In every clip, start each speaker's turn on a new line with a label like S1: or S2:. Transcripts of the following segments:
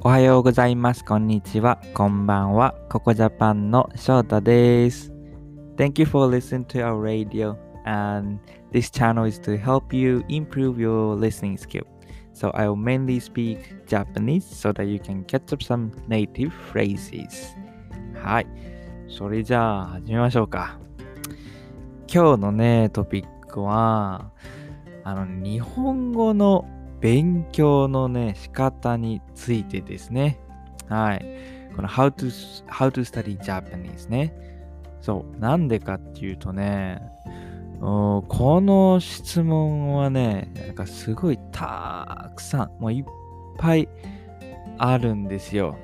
S1: おはようございます。こんにちは。こんばんは。ココジャパンの翔太です。Thank you for listening to our radio. And this channel is to help you improve your listening skill. So I will mainly speak Japanese so that you can catch up some native phrases. はい。それじゃあ始めましょうか。今日のね、トピックは、あの、日本語の勉強のね、仕方についてですね。はい。この how to, how to study Japanese ね。そう。なんでかっていうとね、この質問はね、なんかすごいたくさん、もういっぱいあるんですよ。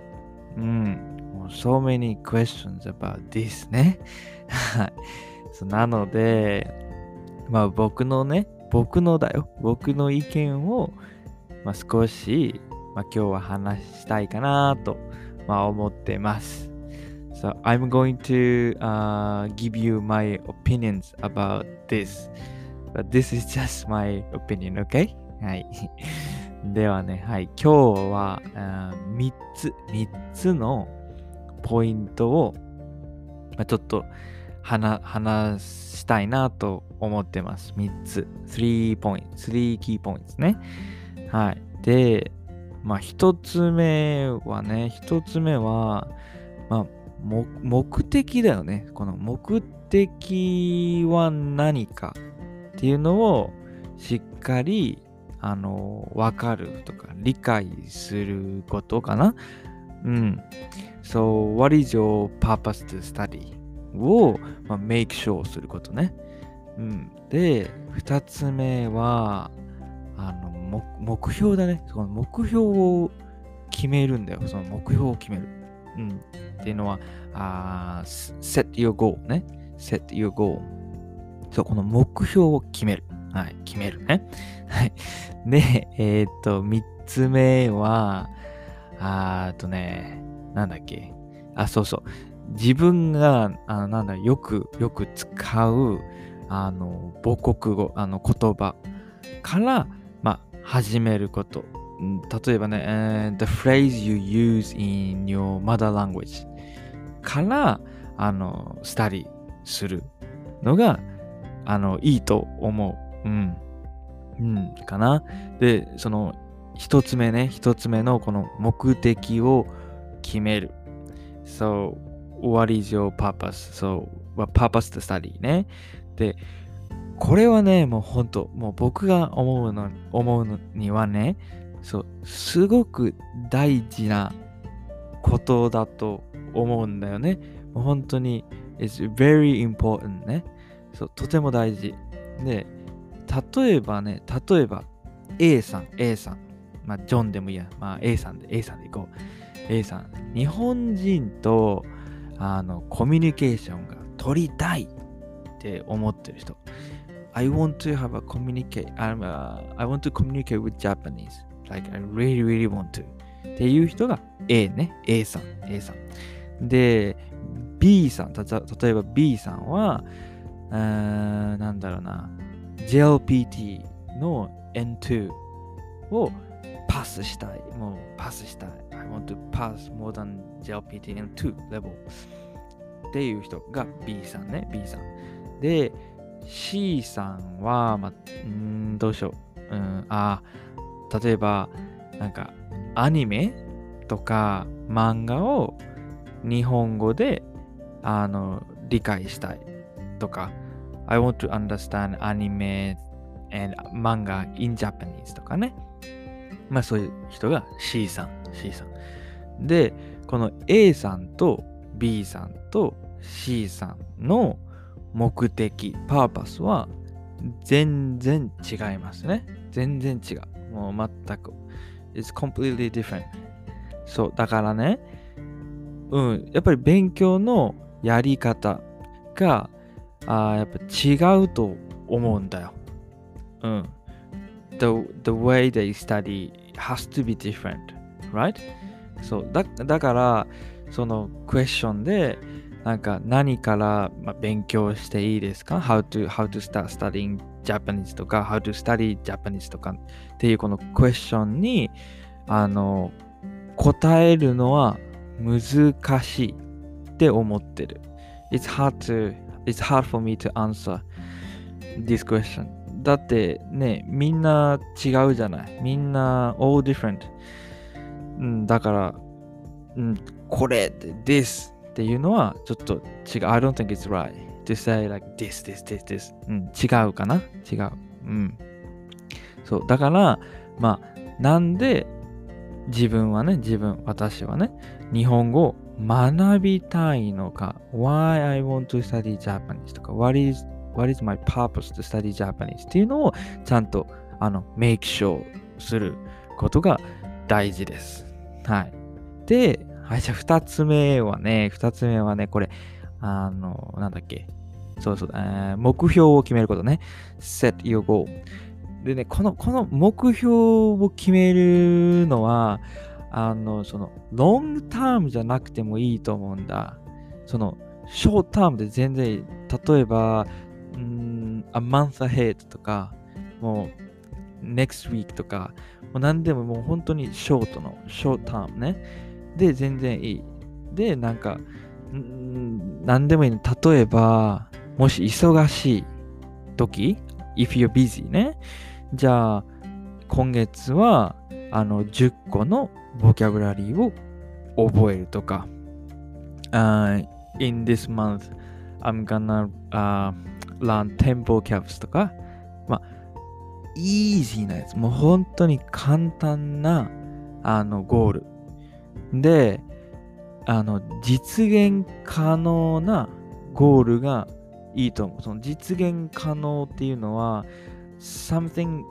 S1: うん。so many questions about this ね。はい。なので、まあ僕のね、僕のだよ。僕の意見を、まあ、少し、まあ、今日は話したいかなと、まあ、思ってます。So I'm going to、uh, give you my opinions about this. But this is just my opinion, okay? はい。ではね、はい。今日は、uh, 3つ、3つのポイントを、まあ、ちょっと話話したいなと思ってます。3つ。3 points。3 key points ね。はい。で、まあ、1つ目はね、1つ目は、まあ、目的だよね。この目的は何かっていうのをしっかり、あの、わかるとか、理解することかな。うん。So, what is your purpose to study? を、まあ、make sure することね。うん。で、二つ目は、あの、目標だね。その目標を決めるんだよ。その目標を決める。うん。っていうのは、あ set your goal ね。set your goal。そう、この目標を決める。はい、決めるね。はい。で、えー、っと、三つ目は、あーとね、なんだっけ？あ、そうそう。自分が、あなんだ、よく、よく使う、あの、母国語、あの、言葉から、まあ、始めること。例えばね、uh, the phrase you use in your mother language から、あの、スタディするのが、あの、いいと思う。うん。うん、かな。で、その、一つ目ね、一つ目のこの目的を決める。So, what is your purpose? So, what purpose to study ね。で、これはね、もう本当もう僕が思うの、思うのにはね、そう、すごく大事なことだと思うんだよね。もう本当に、it's very important ね。そう、とても大事。で、例えばね、例えば A さん、A さん、まあ、ジョンでもいいや、まあ、A さんで、A さんでいこう。A さん、日本人とあのコミュニケーションが取りたいって思ってる人。I want to have a communicate, uh, I want to communicate with Japanese. Like, I really, really want to. っていう人が A ね。A さん、A さん。で、B さん、た例えば B さんは、なんだろうな、JLPT の N2 をパスしたい。もうパスしたい。I want to pass more than JLPT N2 level っていう人が B さんね。B さん。で、C さんは、まあ、んどうしよう。うん、あ例えば、なんか、アニメとか漫画を日本語であの理解したいとか、I want to understand anime and manga in Japanese とかね。まあそういう人が C さん、C さん。で、この A さんと B さんと C さんの目的、パーパスは全然違いますね。全然違う。もう全く。It's completely different. そう、だからね、うん、やっぱり勉強のやり方が、あやっぱ違うと思うんだよ。うん。The, the way they study has to be different, right? そう、だだから、そのクエスチョンで、なんか何から勉強していいですか ?How to, how to start studying Japanese とか How to study Japanese とかっていうこのクエスチョンにあの答えるのは難しいって思ってる。It's hard to, it's hard for me to answer this question. だってね、みんな違うじゃない。みんな all different。うん、だから、うん、これって this っていうのはちょっと違う。I don't think it's right to say like this, this, this, this. うん、違うかな違う。うん。そう。だから、まあ、なんで自分はね、自分、私はね、日本語を学びたいのか、why I want to study Japanese とか、what is, what is my purpose to study Japanese? っていうのをちゃんとあの make sure することが大事です。はい。で、はい、じゃあ二つ目はね、二つ目はね、これ、あの、なんだっけ？そうそう、えー、目標を決めることね。set your goal。でね、この、この目標を決めるのは、あの、その、ロングタームじゃなくてもいいと思うんだ。その、ショートタームで全然。例えば、うん、a month ahead とか、もう、next week とか、もう何でももう本当にショートの、ショートタームね。で、全然いい。で、なんか、ん何でもいいの。例えば、もし忙しい時、if you're busy ね。じゃあ、今月は、あの、10個のボキャブラリーを覚えるとか、uh, in this month, I'm gonna、uh, learn 10 vocabs とか、まあ、イージーなやつ、もう本当に簡単な、あの、ゴール。で、あの、実現可能なゴールがいいと思う。その実現可能っていうのは、something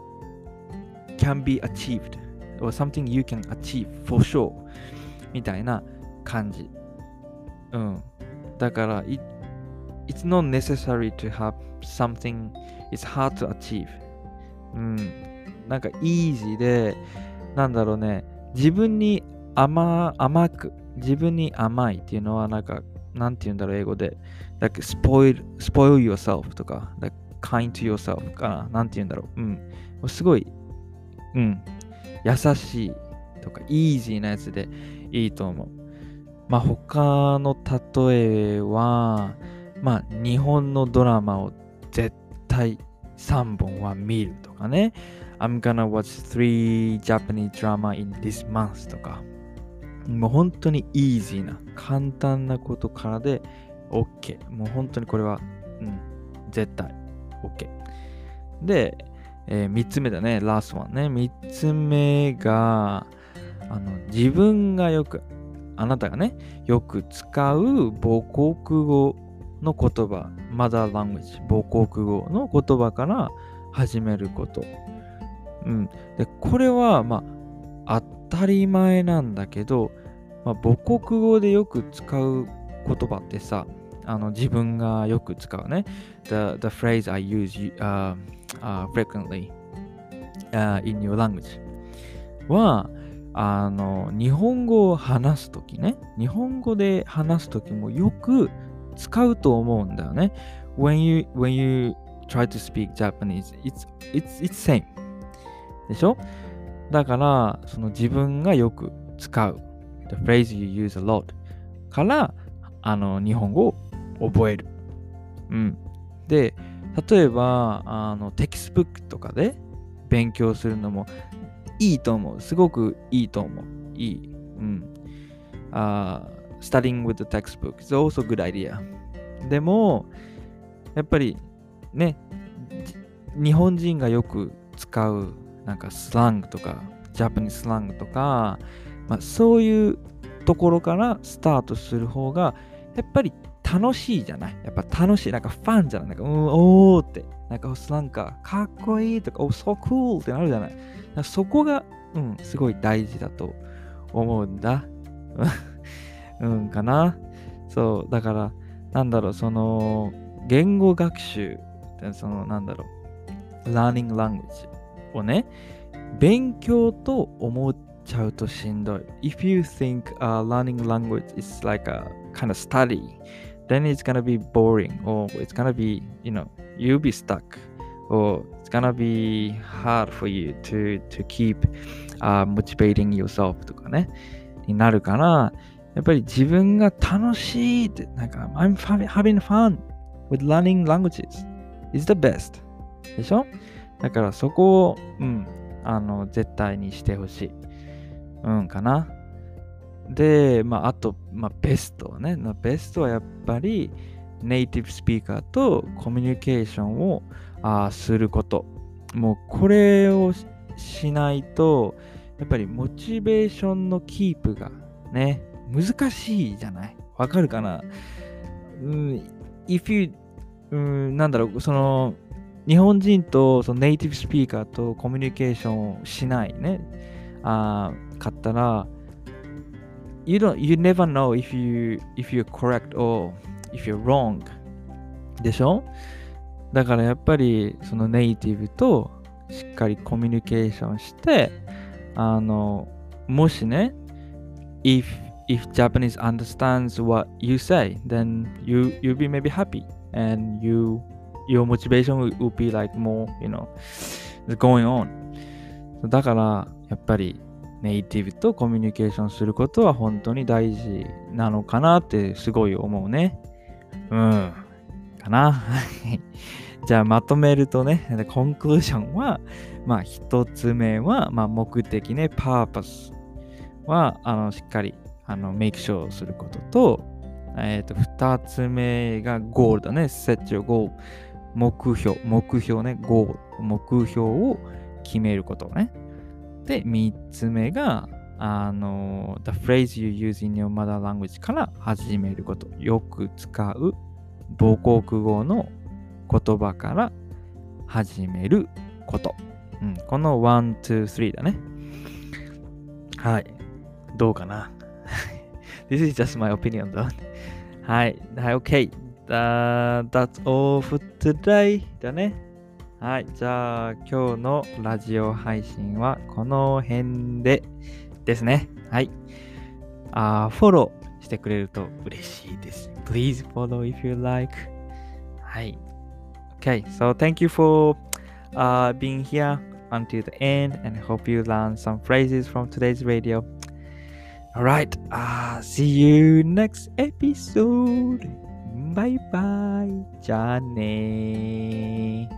S1: can be achieved or something you can achieve for sure みたいな感じ。うん。だから、it's not necessary to have something it's hard to achieve. うん。なんか easy で、なんだろうね、自分に甘甘く、自分に甘いっていうのは、なんか、なんて言うんだろう、英語で。like spoil, spoil yourself とか、like kind to yourself かな。なんて言うんだろう。うん。すごい、うん。優しいとか、イージーなやつでいいと思う。まあ、他の例えは、まあ、日本のドラマを絶対3本は見るとかね。I'm gonna watch three Japanese drama in this month とか。もう本当にイージーな、簡単なことからで OK。もう本当にこれは、うん、絶対 OK。で、えー、3つ目だね、ラストワンね。3つ目が、あの自分がよく、あなたがね、よく使う母国語の言葉、マザーラングジ、母国語の言葉から始めること。うん。で、これは、まあ、当たり前なんだけど、まあ、母国語でよく使う言葉ってさ、あの自分がよく使うね。The, the phrase I use、uh, uh, frequently、uh, in your language は、あの日本語を話すときね、日本語で話すときもよく使うと思うんだよね。When you, when you try to speak Japanese, it's, it's, it's same. でしょ？だから、その自分がよく使う。The phrase you use a lot から、あの、日本語を覚える。うん。で、例えば、あの、テキストブックとかで勉強するのもいいと思う。すごくいいと思う。いい。うん。Uh, studying with the textbook is also a good idea. でも、やっぱりね、日本人がよく使うなんかスラングとか、ジャパニースラングとか、まあ、そういうところからスタートする方が、やっぱり楽しいじゃない？やっぱ楽しい。なんかファンじゃない？なんか、うん、おーって。なんか、なんか、かっこいいとか、お、so cool ってなるじゃない？そこが、うん、すごい大事だと思うんだ。うんかな。そう、だから、なんだろう、その、言語学習ってその、なんだろう、learning language をね、勉強と思っちゃうとしんどい。If you think、uh, learning language is like a kind of study, then it's gonna be boring or it's gonna be, you know, you'll be stuck or it's gonna be hard for you to, to keep、uh, motivating yourself とかね。になるから、やっぱり自分が楽しいって、なんか、I'm having fun with learning languages is the best. でしょ？だからそこを、うん、あの、絶対にしてほしい。うんかな？で、まあ、あと、まあ、ベストね。ベストはやっぱり、ネイティブスピーカーとコミュニケーションをあすること。もうこれをしないと、やっぱりモチベーションのキープがね、難しいじゃない？わかるかな？うん、if you うん、なんだろう、その、日本人とそのネイティブスピーカーとコミュニケーションをしないね、あかったら、you don't, you never know if you, if you're correct or if you're wrong でしょ？だからやっぱりそのネイティブとしっかりコミュニケーションして、あの、もしね、if, if Japanese understands what you say, then you, you'll be maybe happy and you, your motivation will, will be like more, you know, going on. だからやっぱりネイティブとコミュニケーションすることは本当に大事なのかなってすごい思うね。うん。かな。じゃあまとめるとね、コンクルーションは、まあ一つ目は、まあ目的ね、パーパスは、あの、しっかり、あの、メイクショーすることと、えっ、ー、と、二つ目がゴールだね、set your goal。目標、目標ね、ゴール。目標を決めることね。で、三つ目が、あの、the phrase you use in your mother language から始めること。よく使う母国語の言葉から始めること。うん、この1、2、3だね。はい。どうかな ?This is just my opinion though. はい。はい、OK. That, that's all for today だね。はい。じゃあ、今日のラジオ配信はこの辺でですね。はい。あフォローしてくれると嬉しいです。Please follow if you like. はい。Okay, so thank you for uh, being here until the end and hope you learn some phrases from today's radio. Alright, uh, see you next episode. Bye bye. じゃあね